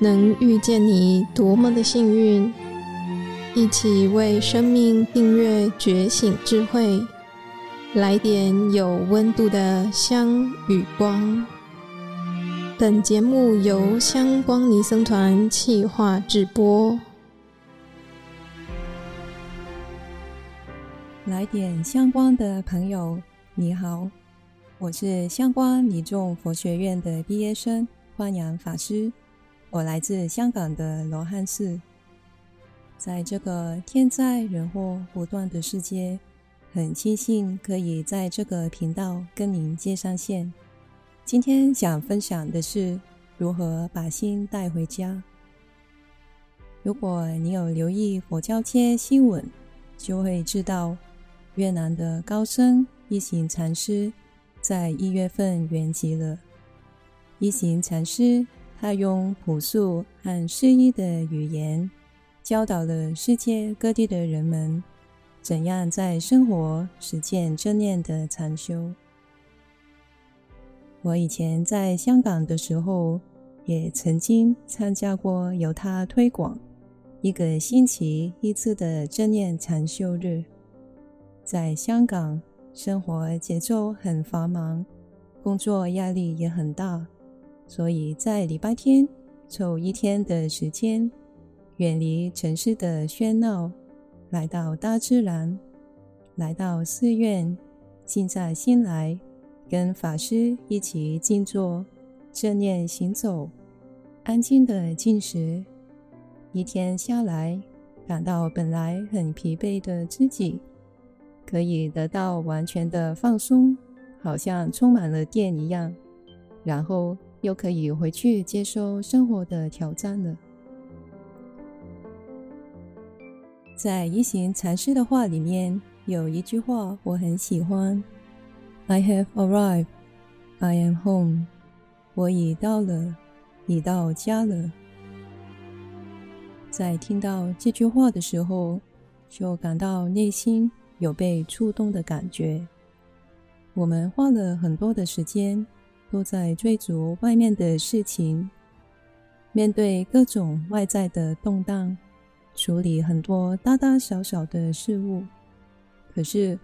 能遇见你，多么的幸运！一起为生命订阅觉醒智慧，来点有温度的香与光。本节目由香光尼僧团企划制播。来点香光的朋友，你好，我是香光尼众佛学院的毕业生欢迎法师。我来自香港的罗汉寺，在这个天灾人祸不断的世界，很庆幸可以在这个频道跟您接上线。今天想分享的是如何把心带回家。如果你有留意佛教界新闻，就会知道越南的高僧一行禅师在一月份圆寂了。一行禅师。他用朴素和诗意的语言，教导了世界各地的人们，怎样在生活实践正念的禅修。我以前在香港的时候，也曾经参加过由他推广一个星期一次的正念禅修日。在香港，生活节奏很繁忙，工作压力也很大。所以在礼拜天抽一天的时间，远离城市的喧闹，来到大自然，来到寺院，静下心来，跟法师一起静坐、正念行走，安静的进食。一天下来，感到本来很疲惫的自己，可以得到完全的放松，好像充满了电一样，然后。又可以回去接受生活的挑战了。在一行禅师的话里面有一句话我很喜欢：“I have arrived, I am home。”我已到了，已到家了。在听到这句话的时候，就感到内心有被触动的感觉。我们花了很多的时间。都在追逐外面的事情，面对各种外在的动荡，处理很多大大小小的事物。可是，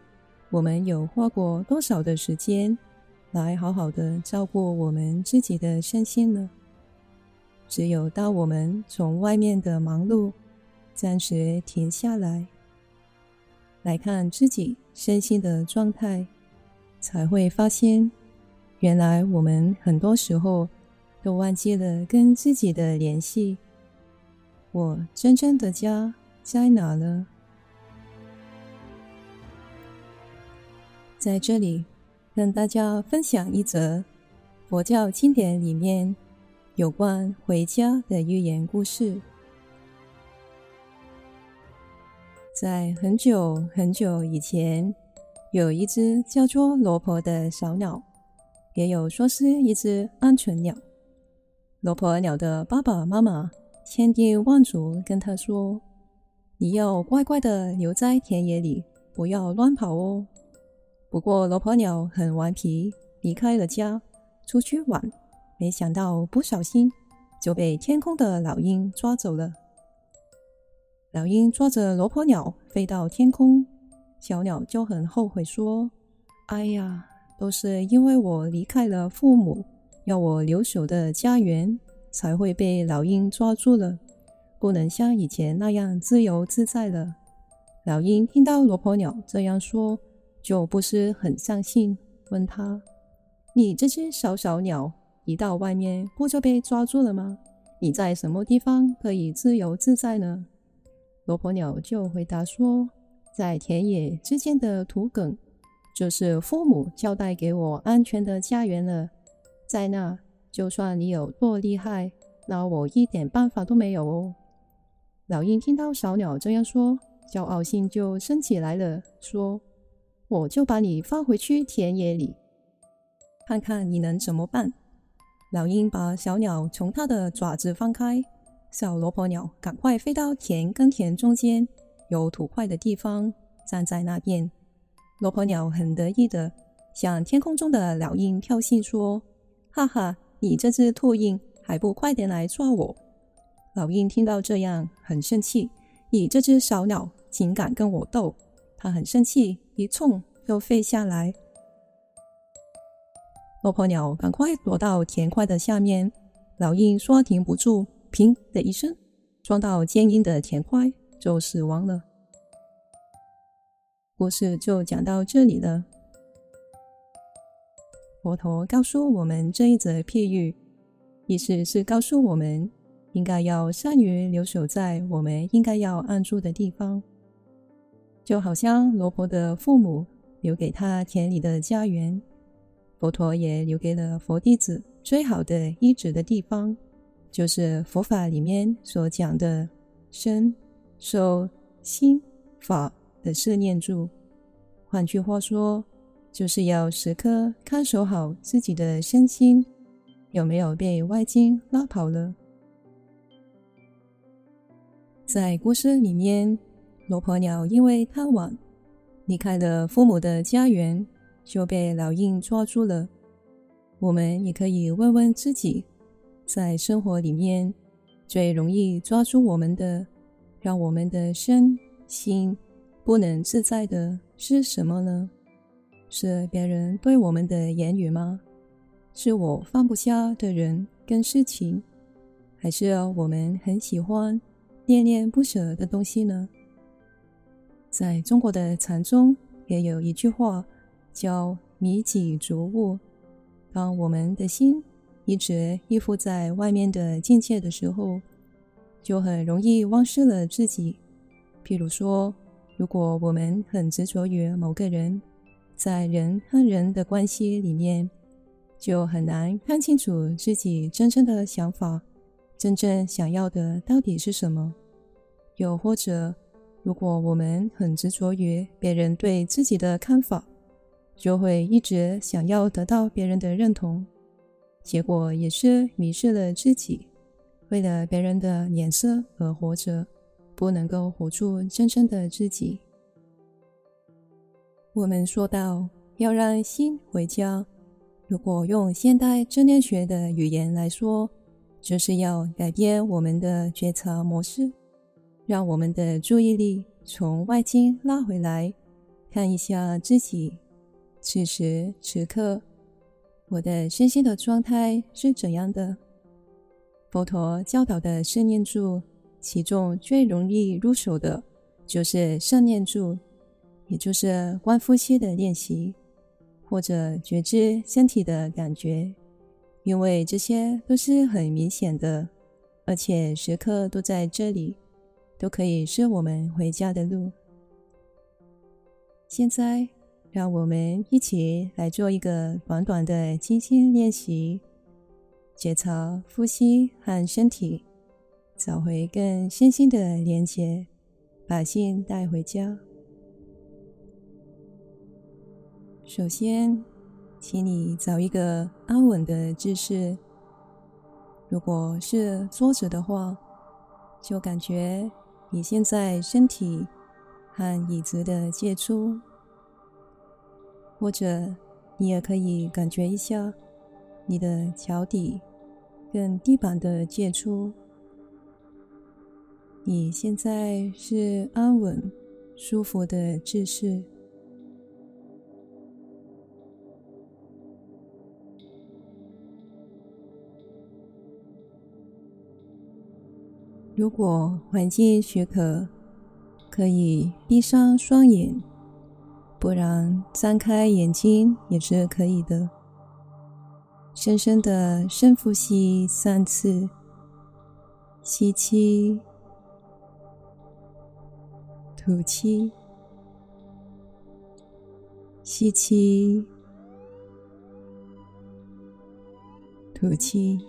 我们有花过多少的时间来好好的照顾我们自己的身心呢？只有当我们从外面的忙碌暂时停下来，来看自己身心的状态，才会发现。原来我们很多时候都忘记了跟自己的联系。我真正的家在哪呢？在这里跟大家分享一则佛教经典里面有关回家的寓言故事。在很久很久以前，有一只叫做罗婆的小鸟。也有说是一只鹌鹑鸟。罗婆鸟的爸爸妈妈千叮万嘱跟他说：“你要乖乖的留在田野里，不要乱跑哦。”不过罗婆鸟很顽皮，离开了家出去玩，没想到不小心就被天空的老鹰抓走了。老鹰抓着罗婆鸟飞到天空，小鸟就很后悔说：“哎呀！”都是因为我离开了父母，要我留守的家园，才会被老鹰抓住了，不能像以前那样自由自在了。老鹰听到罗婆鸟这样说，就不是很相信，问他：“你这只小小鸟，一到外面不就被抓住了吗？你在什么地方可以自由自在呢？”罗婆鸟就回答说：“在田野之间的土埂。”就是父母交代给我安全的家园了，在那，就算你有多厉害，那我一点办法都没有哦。老鹰听到小鸟这样说，骄傲心就升起来了，说：“我就把你放回去田野里，看看你能怎么办。”老鹰把小鸟从它的爪子放开，小罗婆鸟赶快飞到田跟田中间有土块的地方，站在那边。罗婆鸟很得意的向天空中的老鹰挑衅说：“哈哈，你这只秃鹰还不快点来抓我！老鹰听到这样，很生气。你这只小鸟竟敢跟我斗！他很生气，一冲又飞下来。罗婆鸟赶快躲到田块的下面。老鹰说停不住，砰的一声，撞到坚硬的田块，就死亡了。故事就讲到这里了。佛陀告诉我们这一则譬喻，意思是告诉我们。应该要善于留守在我们应该要安住的地方，就好像罗婆的父母留给他田里的家园，佛陀也留给了佛弟子最好的依止的地方，就是佛法里面所讲的身、受、心、法的四念住。换句话说，就是要时刻看守好自己的身心，有没有被外境拉跑了。在故事里面，罗婆鸟因为贪玩，离开了父母的家园，就被老鹰抓住了。我们也可以问问自己，在生活里面最容易抓住我们的，让我们的身心不能自在的是什么呢？是别人对我们的言语吗？是我放不下的人跟事情，还是我们很喜欢？恋恋不舍的东西呢？在中国的禅宗也有一句话叫“迷己逐物”。当我们的心一直依附在外面的境界的时候，就很容易忘失了自己。譬如说，如果我们很执着于某个人，在人和人的关系里面，就很难看清楚自己真正的想法。真正想要的到底是什么？又或者，如果我们很执着于别人对自己的看法，就会一直想要得到别人的认同，结果也是迷失了自己，为了别人的脸色而活着，不能够活出真正的自己。我们说到要让心回家，如果用现代正念学的语言来说，就是要改变我们的觉察模式，让我们的注意力从外境拉回来，看一下自己此时此刻我的身心的状态是怎样的。佛陀教导的四念住，其中最容易入手的就是胜念住，也就是观呼吸的练习，或者觉知身体的感觉。因为这些都是很明显的，而且时刻都在这里，都可以是我们回家的路。现在，让我们一起来做一个短短的静心练习，觉察呼吸和身体，找回更身心的连接，把信带回家。首先，请你找一个安稳的姿势。如果是坐着的话，就感觉你现在身体和椅子的接触；或者你也可以感觉一下你的脚底跟地板的接触。你现在是安稳、舒服的姿势。如果环境许可，可以闭上双眼，不然张开眼睛也是可以的。深深的深呼吸三次，吸气，吐气，吸气，吐气。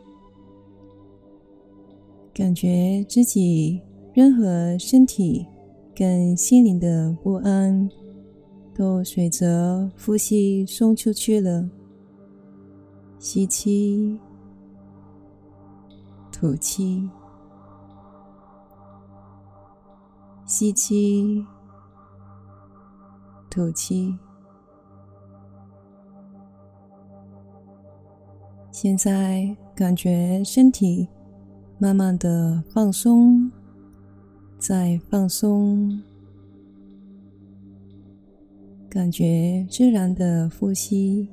感觉自己任何身体跟心灵的不安，都随着呼吸送出去了。吸气，吐气，吸气，吐气。现在感觉身体。慢慢的放松，再放松，感觉自然的呼吸，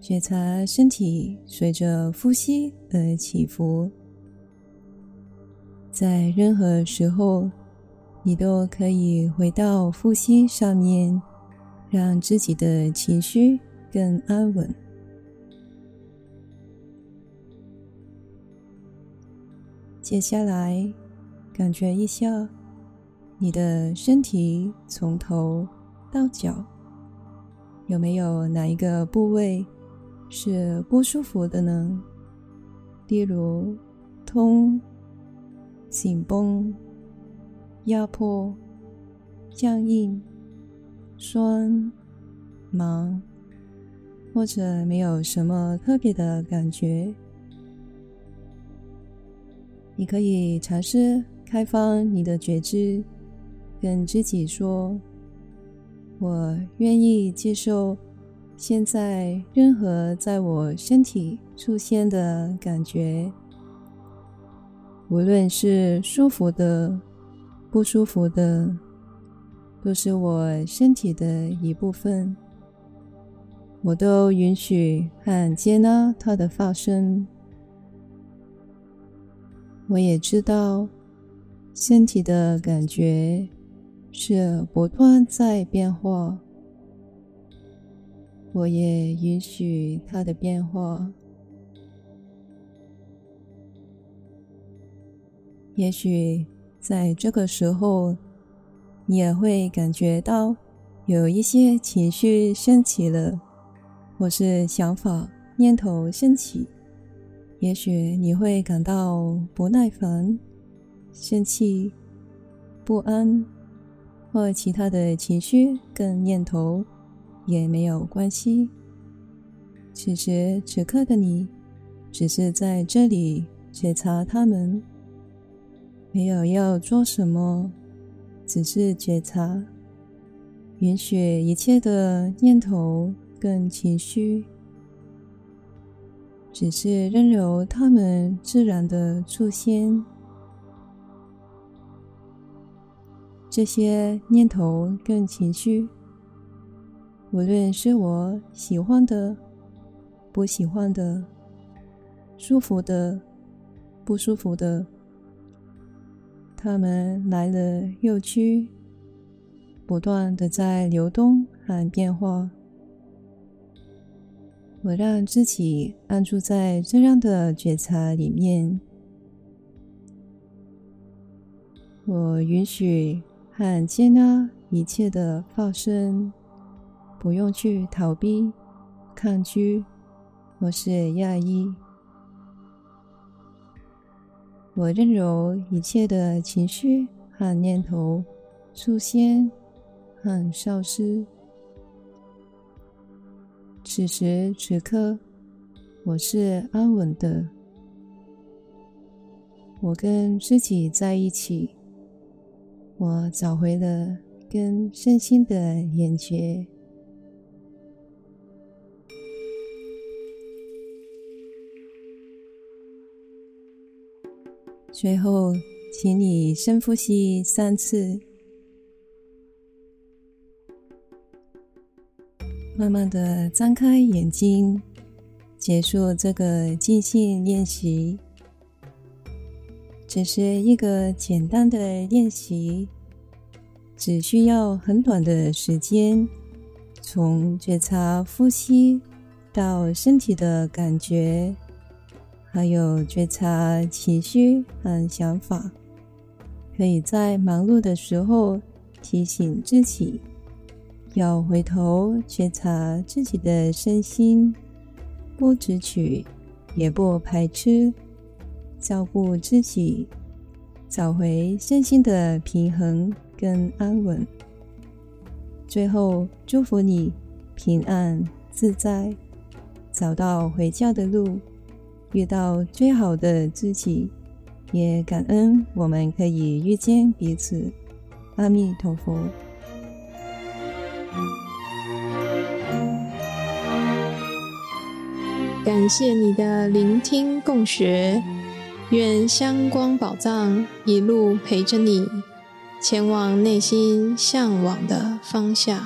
觉察身体随着呼吸而起伏。在任何时候，你都可以回到呼吸上面，让自己的情绪更安稳。接下来，感觉一下你的身体从头到脚，有没有哪一个部位是不舒服的呢？例如，通。紧绷、压迫、僵硬、酸、麻，或者没有什么特别的感觉，你可以尝试开放你的觉知，跟自己说：“我愿意接受现在任何在我身体出现的感觉。”无论是舒服的、不舒服的，都是我身体的一部分。我都允许和接纳它的发生。我也知道，身体的感觉是不断在变化。我也允许它的变化。也许在这个时候，你也会感觉到有一些情绪升起了，或是想法、念头升起。也许你会感到不耐烦、生气、不安，或其他的情绪跟念头也没有关系。此时此刻的你，只是在这里觉察他们。没有要做什么，只是觉察，允许一切的念头跟情绪，只是任由它们自然的出现。这些念头跟情绪，无论是我喜欢的、不喜欢的、舒服的、不舒服的。他们来了又去，不断的在流动和变化。我让自己安住在这样的觉察里面。我允许和接纳一切的发生，不用去逃避、抗拒或是压抑。我任由一切的情绪和念头出现和消失。此时此刻，我是安稳的。我跟自己在一起，我找回了跟身心的连接。最后，请你深呼吸三次，慢慢的张开眼睛，结束这个静心练习。这是一个简单的练习，只需要很短的时间，从觉察呼吸到身体的感觉。还有觉察情绪和想法，可以在忙碌的时候提醒自己，要回头觉察自己的身心，不执取，也不排斥，照顾自己，找回身心的平衡跟安稳。最后，祝福你平安自在，找到回家的路。遇到最好的自己，也感恩我们可以遇见彼此。阿弥陀佛。感谢你的聆听共学，愿香光宝藏一路陪着你，前往内心向往的方向。